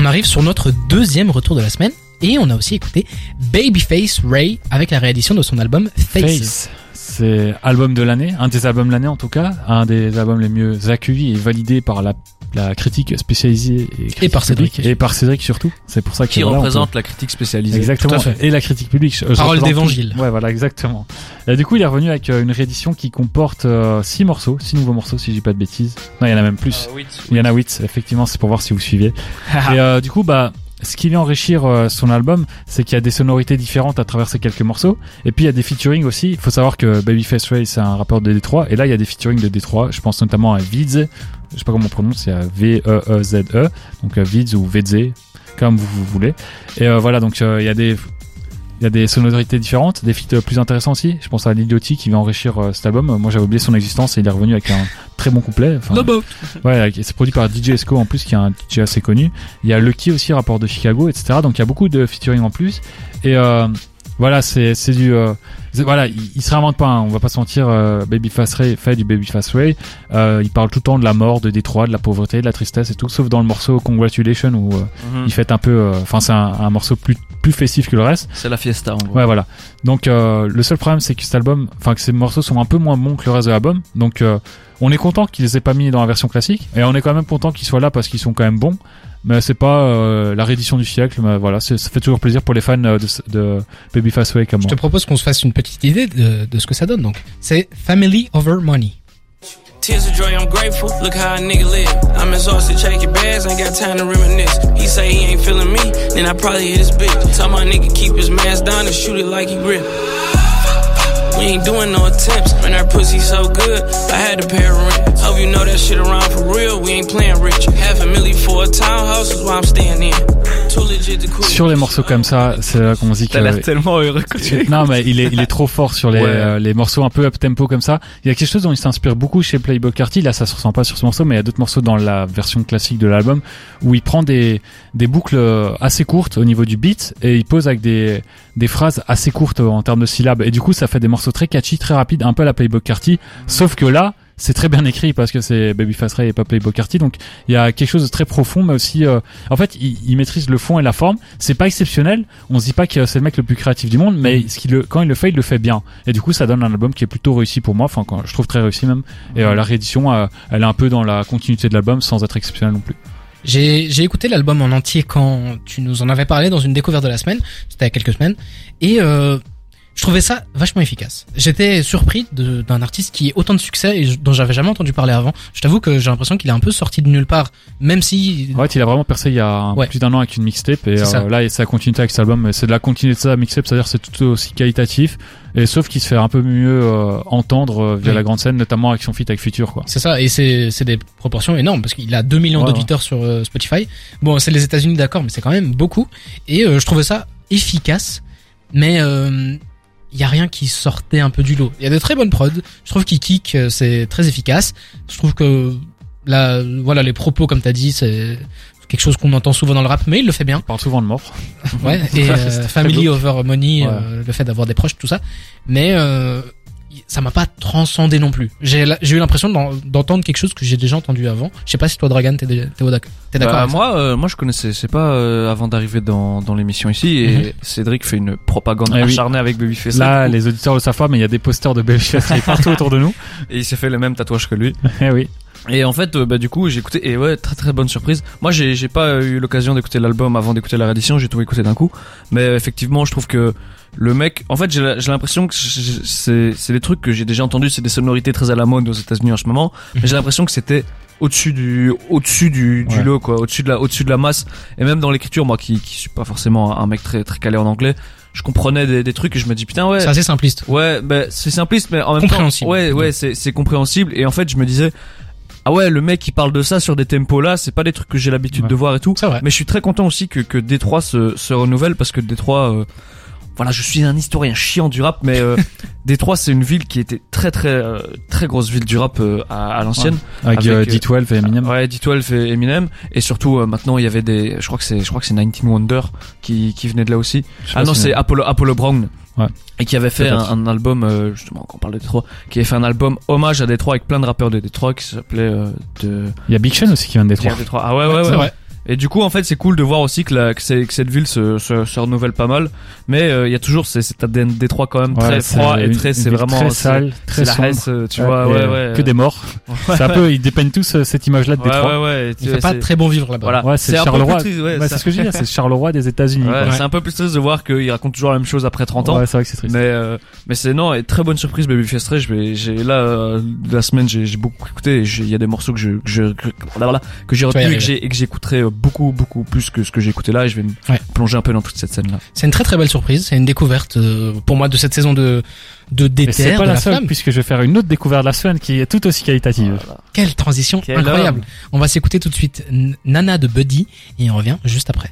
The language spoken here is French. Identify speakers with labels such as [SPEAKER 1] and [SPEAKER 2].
[SPEAKER 1] on arrive sur notre deuxième retour de la semaine. Et on a aussi écouté Babyface Ray avec la réédition de son album Faces.
[SPEAKER 2] Face. C'est album de l'année, un des albums de l'année en tout cas, un des albums les mieux accueillis et validés par la, la critique spécialisée et, critique
[SPEAKER 1] par Cédric.
[SPEAKER 2] publique, et par Cédric surtout. C'est pour ça que
[SPEAKER 3] Qui
[SPEAKER 2] voilà,
[SPEAKER 3] représente la critique spécialisée.
[SPEAKER 2] exactement
[SPEAKER 1] Tout à fait.
[SPEAKER 2] et la critique publique. Je
[SPEAKER 1] Parole d'évangile.
[SPEAKER 2] Ouais, voilà, exactement. Et du coup, il est revenu avec euh, une réédition qui comporte euh, six morceaux, six nouveaux morceaux si je dis pas de bêtises. Non, il y en a même plus.
[SPEAKER 3] Ah, oui,
[SPEAKER 2] Il y en a 8, effectivement, c'est pour voir si vous suivez. et euh, du coup, bah, ce qui vient enrichir euh, son album, c'est qu'il y a des sonorités différentes à travers quelques morceaux. Et puis il y a des featuring aussi. Il faut savoir que Babyface Ray, c'est un rappeur de Détroit. Et là, il y a des featuring de Détroit. Je pense notamment à Vids. Je sais pas comment on prononce, c'est V-E-E-Z-E. Donc euh, Vids ou Vedze, comme vous, vous voulez. Et euh, voilà, donc euh, il y a des... Il y a des sonorités différentes, des feats euh, plus intéressants aussi. Je pense à L'Idiotie qui va enrichir euh, cet album. Moi j'avais oublié son existence et il est revenu avec un très bon couplet. Enfin,
[SPEAKER 1] No.
[SPEAKER 2] Ouais, c'est produit par DJ Esco en plus, qui est un DJ assez connu. Il y a Lucky aussi, rapport de Chicago, etc. Donc il y a beaucoup de featuring en plus. Et euh, voilà, c'est c'est du euh, voilà, il, il se réinvente pas. hein, on va pas se mentir. Euh, Babyface Ray fait du Babyface Ray. Euh, il parle tout le temps de la mort, de Détroit, de la pauvreté, de la tristesse et tout, sauf dans le morceau Congratulations où euh,
[SPEAKER 3] Mhm.
[SPEAKER 2] il fait un peu. euh, Enfin, c'est un, un morceau plus plus festif que le reste.
[SPEAKER 3] C'est la fiesta en gros.
[SPEAKER 2] Ouais, voilà. Donc euh, le seul problème, c'est que cet album, enfin que ces morceaux sont un peu moins bons que le reste de l'album. Donc euh, on est content qu'ils les aient pas mis dans la version classique, et on est quand même content qu'ils soient là parce qu'ils sont quand même bons. Mais c'est pas euh, la réédition du siècle. Mais voilà, ça fait toujours plaisir pour les fans euh, de, de Babyface Way comme
[SPEAKER 1] Je te propose qu'on se fasse une petite idée de, de ce que ça donne. Donc, c'est Family Over Money.
[SPEAKER 4] Tears of joy, I'm grateful. Look how a nigga live. I'm exhausted, checking bags, ain't got time to reminisce. He say he ain't feeling me, then I probably hit his bitch. Tell my nigga keep his mask down and shoot it like he grip. We ain't doing no attempts, man. Our pussy so good, I had to pay rent. Hope you know that shit around for real. We ain't playing rich. Half a milli for a townhouse is why I'm staying in.
[SPEAKER 2] Sur les morceaux comme ça, c'est là qu'on se dit que
[SPEAKER 3] T'as l'air tellement heureux que tu
[SPEAKER 2] non mais il est il est trop fort sur les
[SPEAKER 3] Ouais.
[SPEAKER 2] euh, les morceaux un peu up tempo comme ça. Il y a quelque chose dont il s'inspire beaucoup chez Playboy Carty. Là ça se ressent pas sur ce morceau, mais il y a d'autres morceaux dans la version classique de l'album où il prend des des boucles euh, assez courtes au niveau du beat et il pose avec des des phrases assez courtes en termes de syllabes et du coup ça fait des morceaux très catchy, très rapides, un peu à la Playboy Carty. Sauf que là c'est très bien écrit parce que c'est Babyface Ray et pas Playboy Carty donc il y a quelque chose de très profond mais aussi euh, en fait il, il maîtrise le fond et la forme. C'est pas exceptionnel. On se dit pas que c'est le mec le plus créatif du monde mais ce qu'il le, quand il le fait il le fait bien. Et du coup ça donne un album qui est plutôt réussi pour moi. Enfin quand, je trouve très réussi même. Et euh, la réédition euh, elle est un peu dans la continuité de l'album sans être exceptionnelle non plus.
[SPEAKER 1] J'ai j'ai écouté l'album en entier quand tu nous en avais parlé dans une découverte de la semaine. C'était il y a quelques semaines. Et euh, je trouvais ça vachement efficace. J'étais surpris d'un artiste qui ait autant de succès et dont j'avais jamais entendu parler avant. Je t'avoue que j'ai l'impression qu'il est un peu sorti de nulle part, même si
[SPEAKER 2] fait il a vraiment percé il y a
[SPEAKER 1] Ouais.
[SPEAKER 2] plus d'un an avec une mixtape et
[SPEAKER 1] ça.
[SPEAKER 2] euh, là c'est la continuité avec cet album mais c'est de la continuité de ça mixtape c'est à dire c'est tout aussi qualitatif et sauf qu'il se fait un peu mieux euh, entendre euh, via
[SPEAKER 1] Oui.
[SPEAKER 2] la grande scène notamment avec son feat avec Future quoi
[SPEAKER 1] c'est ça. Et c'est des proportions énormes parce qu'il a 2 millions
[SPEAKER 2] Ouais,
[SPEAKER 1] d'auditeurs sur euh, Spotify. Bon, c'est les États-Unis d'accord, mais c'est quand même beaucoup. Et je trouvais ça efficace, mais euh, il y a rien qui sortait un peu du lot. Il y a de très bonnes prods. Je trouve qu'il kick, euh, c'est très efficace. Je trouve que là, voilà, les propos comme t'as dit, c'est quelque chose qu'on entend souvent dans le rap, mais il le fait bien.
[SPEAKER 2] on parle souvent de mort
[SPEAKER 1] Ouais. Et euh, family over money,
[SPEAKER 2] Ouais.
[SPEAKER 1] euh, le fait d'avoir des proches, tout ça. Mais euh, ça m'a pas transcendé non plus. J'ai eu l'impression d'en- d'entendre quelque chose que j'ai déjà entendu avant. Je sais pas si toi Dragan t'es déjà- t'es au d'ac- t'es d'accord
[SPEAKER 3] Bah, moi, euh, moi, je connaissais c'est pas euh, avant d'arriver dans, dans l'émission ici et
[SPEAKER 1] Mhm.
[SPEAKER 3] Cédric fait une propagande
[SPEAKER 2] Eh oui.
[SPEAKER 3] acharnée avec Babyface.
[SPEAKER 2] là les auditeurs le savent pas mais il y a des posters de Babyface partout autour de nous
[SPEAKER 3] et il s'est fait le même tatouage que lui.
[SPEAKER 2] eh oui
[SPEAKER 3] Et en fait, euh, bah du coup, j'ai écouté et ouais, très très bonne surprise. Moi, j'ai j'ai pas eu l'occasion d'écouter l'album avant d'écouter la réédition, j'ai tout écouté d'un coup. Mais effectivement, je trouve que le mec, en fait, j'ai l'impression que c'est c'est des trucs que j'ai déjà entendus, c'est des sonorités très à la mode aux États-Unis en ce moment. Mais j'ai l'impression que c'était au-dessus du au-dessus du, du
[SPEAKER 2] Ouais.
[SPEAKER 3] lot quoi, au-dessus de la au-dessus de la masse et même dans l'écriture moi qui qui suis pas forcément un mec très très calé en anglais, je comprenais des, des trucs et je me dis putain ouais
[SPEAKER 1] C'est assez simpliste.
[SPEAKER 3] Ouais, bah, c'est simpliste, mais en même temps, ouais, ouais, c'est, c'est compréhensible. Et en fait, je me disais, ah ouais, le mec qui parle de ça sur des tempos là, c'est pas des trucs que j'ai l'habitude
[SPEAKER 2] Ouais.
[SPEAKER 3] de voir et tout.
[SPEAKER 1] Vrai.
[SPEAKER 3] Mais je suis très content aussi que que Détroit se se renouvelle parce que Détroit, euh, voilà, je suis un historien chiant du rap, mais euh, Détroit c'est une ville qui était très très euh, très grosse ville du rap euh, à, à l'ancienne.
[SPEAKER 2] avec,
[SPEAKER 3] Avec,
[SPEAKER 2] euh,
[SPEAKER 3] euh,
[SPEAKER 2] D12 et Eminem
[SPEAKER 3] Ouais, D12 et Eminem, et surtout maintenant il y avait des, je crois que c'est, je crois que c'est 19 Wonder qui qui venait de là aussi. Ah non, c'est Apollo, Apollo Brown.
[SPEAKER 2] Ouais.
[SPEAKER 3] Et qui avait fait un, album, euh, justement, quand on parle de Détroit, qui avait fait un album hommage à Détroit avec plein de rappeurs de Détroit qui s'appelait euh, de
[SPEAKER 2] il y a Big Sean aussi qui vient de Détroit
[SPEAKER 3] Détroit. Ah ouais, ouais,
[SPEAKER 1] c'est
[SPEAKER 3] ouais. Et du coup, en fait, c'est cool de voir aussi que, la, que, c'est- que cette ville se, se, se renouvelle pas mal. Mais euh, il y a toujours c'est cet ADN Détroit quand même
[SPEAKER 2] Ouais,
[SPEAKER 3] très froid et très, c'est vraiment
[SPEAKER 2] très
[SPEAKER 3] c'est-
[SPEAKER 2] sale,
[SPEAKER 3] c'est
[SPEAKER 2] très
[SPEAKER 3] la euh, tu
[SPEAKER 2] Ouais,
[SPEAKER 3] vois, ouais,
[SPEAKER 2] euh,
[SPEAKER 3] ouais.
[SPEAKER 2] Que des morts. C'est un peu, ils dépeignent tous euh, cette image-là de Détroit.
[SPEAKER 3] ouais, ouais.
[SPEAKER 1] Il
[SPEAKER 3] Tu-
[SPEAKER 1] fait pas
[SPEAKER 3] c'est-
[SPEAKER 1] très bon vivre là-bas.
[SPEAKER 3] Voilà.
[SPEAKER 2] Ouais, c'est Charleroi. c'est ce que je veux dire, c'est Charleroi des États-Unis.
[SPEAKER 3] C'est un peu plus triste de voir qu'il raconte toujours la même chose après 30 ans.
[SPEAKER 2] Ouais, c'est vrai que c'est triste.
[SPEAKER 3] Mais euh, mais c'est non et très bonne surprise. Je vais j'ai là euh, la semaine j'ai beaucoup écouté il y a des morceaux que je j'ai retenu et que j'écouterai euh, beaucoup beaucoup plus que ce que j'ai écouté là et je vais me
[SPEAKER 1] Ouais.
[SPEAKER 3] plonger un peu dans toute cette scène là.
[SPEAKER 1] C'est une très très belle surprise. C'est une découverte euh, pour moi de cette saison de de d'éther,
[SPEAKER 2] c'est pas
[SPEAKER 1] de
[SPEAKER 2] la,
[SPEAKER 1] la
[SPEAKER 2] seule,
[SPEAKER 1] flamme.
[SPEAKER 2] puisque je vais faire une autre découverte de la semaine qui est tout aussi qualitative.
[SPEAKER 1] Quelle transition
[SPEAKER 3] Quel
[SPEAKER 1] incroyable.
[SPEAKER 3] homme.
[SPEAKER 1] On va s'écouter tout de suite Nana de Buddy et on revient juste après.